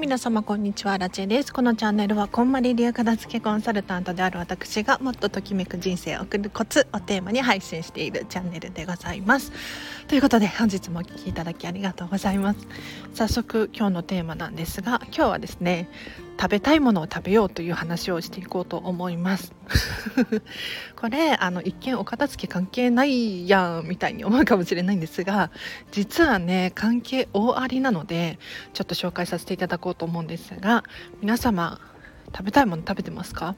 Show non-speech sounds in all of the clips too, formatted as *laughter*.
皆様こんにちは。ラチェです。このチャンネルはこんまり流片付けコンサルタントである私がもっとときめく人生を送るコツをテーマに配信しているチャンネルでございます。ということで本日もお聴きいただきありがとうございます。早速今日のテーマなんですが今日はですね食べたいものを食べようという話をしていこうと思います。*laughs* これあの一見お片付け関係ないやんみたいに思うかもしれないんですが実はね関係大ありなのでちょっと紹介させていただこうと思うんですが皆様食べたいもの食べてますか？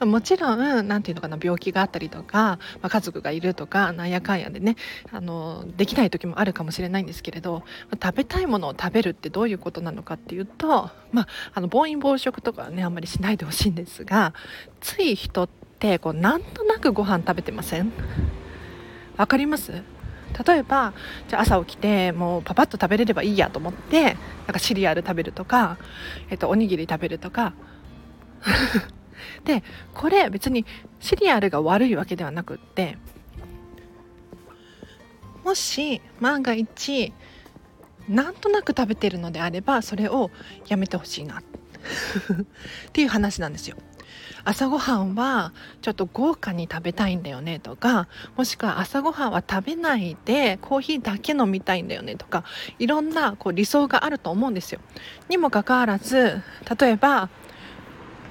もちろん何て言うのかな病気があったりとか、まあ、家族がいるとかなんやかんやでねあのできない時もあるかもしれないんですけれど食べたいものを食べるってどういうことなのかっていうと、まあ、あの暴飲暴食とかはねあんまりしないでほしいんですがつい人ってこうなんとなくご飯食べてません？わかります？例えばじゃ朝起きてもうパパッと食べれればいいやと思ってなんかシリアル食べるとか、えっと、おにぎり食べるとか。でこれ別にシリアルが悪いわけではなくってもし万が一なんとなく食べてるのであればそれをやめてほしいな *laughs* っていう話なんですよ。朝ごはんはちょっと豪華に食べたいんだよねとかもしくは朝ごはんは食べないでコーヒーだけ飲みたいんだよねとかいろんなこう理想があると思うんですよ。にもかかわらず例えば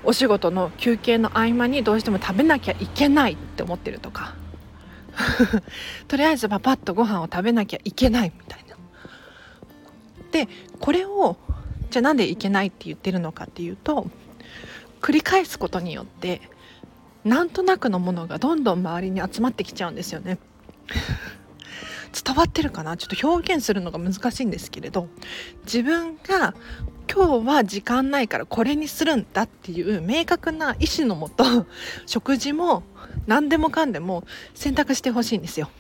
お仕事の休憩の合間にどうしても食べなきゃいけないって思ってるとか *laughs* とりあえずパパッとご飯を食べなきゃいけないみたいな。でこれをじゃあなんでいけないって言ってるのかっていうと繰り返すことによってなんとなくのものがどんどん周りに集まってきちゃうんですよね。*laughs* 伝わってるかな？ちょっと表現するのが難しいんですけれど自分が今日は時間ないからこれにするんだっていう明確な意思のもと *laughs* 食事も何でもかんでも選択してほしいんですよ。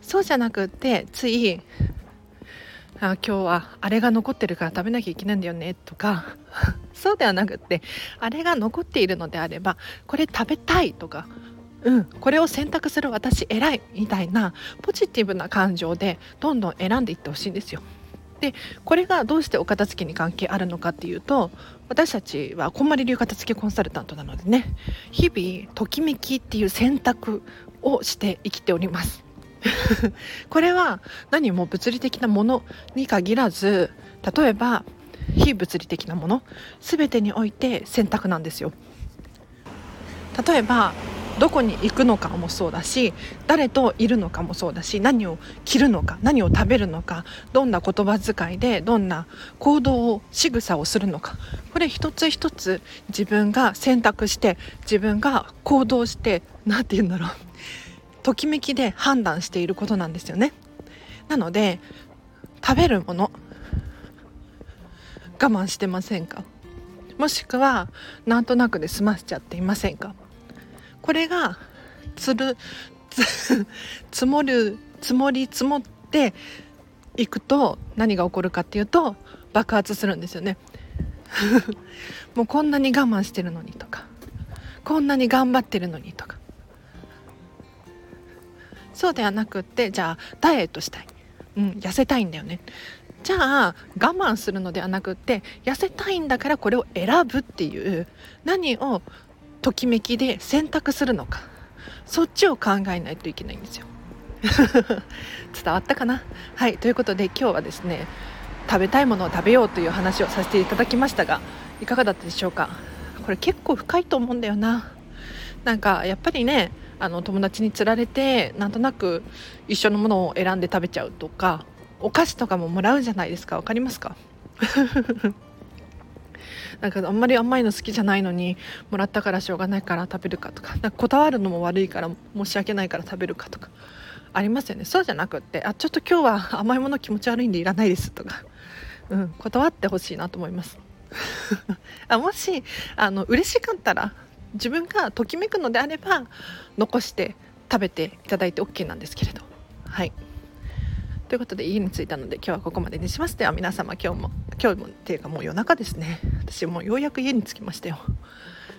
そうじゃなくってついあ今日はあれが残ってるから食べなきゃいけないんだよねとか *laughs* そうではなくってあれが残っているのであればこれ食べたいとかうん、これを選択する私偉いみたいなポジティブな感情でどんどん選んでいってほしいんですよ。でこれがどうしてお片付けに関係あるのかっていうと私たちはこんまり流片付けコンサルタントなのでね日々ときめきっていう選択をして生きております。*laughs* これは何も物理的なものに限らず例えば非物理的なもの全てにおいて選択なんですよ。例えばどこに行くのかもそうだし誰といるのかもそうだし何を着るのか何を食べるのかどんな言葉遣いでどんな行動を仕草をするのか。これ一つ一つ自分が選択して自分が行動して何て言うんだろう。ときめきで判断していることなんですよね。なので食べるもの我慢してませんか？もしくはなんとなくで済ませちゃっていませんか？これがつるつ *laughs* 積もる積もり積もっていくと何が起こるかっていうと爆発するんですよね。*laughs* もうこんなに我慢してるのにとかこんなに頑張ってるのにとか。そうではなくってじゃあダイエットしたい、うん、痩せたいんだよね。じゃあ我慢するのではなくって痩せたいんだからこれを選ぶっていう何をときめきで選択するのか。そっちを考えないといけないんですよ。*laughs* 伝わったかな？はいということで今日はですね食べたいものを食べようという話をさせていただきましたがいかがだったでしょうか？これ結構深いと思うんだよな。なんかやっぱりねあの友達につられてなんとなく一緒のものを選んで食べちゃうとかお菓子とかももらうじゃないですか。分かりますか？*laughs* なんかあんまり甘いの好きじゃないのにもらったからしょうがないから食べるかとかなんかこだわるのも悪いから申し訳ないから食べるかとかありますよね。そうじゃなくってあちょっと今日は甘いもの気持ち悪いんでいらないですとか、うん、断ってほしいなと思います。*laughs* あもしあの嬉しかったら自分がときめくのであれば残して食べていただいて OK なんですけれど。はい。ということで家に着いたので今日はここまでにします。では皆様今日も今日もっていうかもう夜中ですね。私もうようやく家に着きましたよ。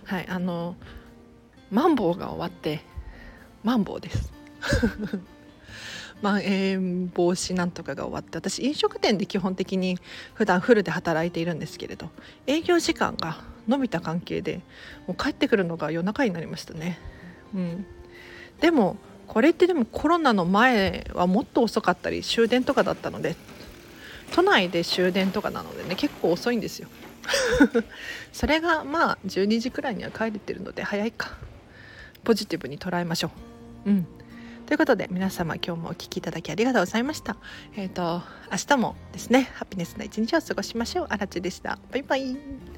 はいあのマンボウが終わってマンボウです。*laughs* まん延防止なんとかが終わって私飲食店で基本的に普段フルで働いているんですけれど営業時間が伸びた関係でもう帰ってくるのが夜中になりましたね。うん、でもこれってでもコロナの前はもっと遅かったり終電とかだったので都内で終電とかなのでね結構遅いんですよ。*laughs* それがまあ12時くらいには帰れてるので早いか。ポジティブに捉えましょう。うん。ということで皆様今日もお聴きいただきありがとうございました。えっ、ー、と明日もですねハピネスな一日を過ごしましょう。あらちでした。バイバイ。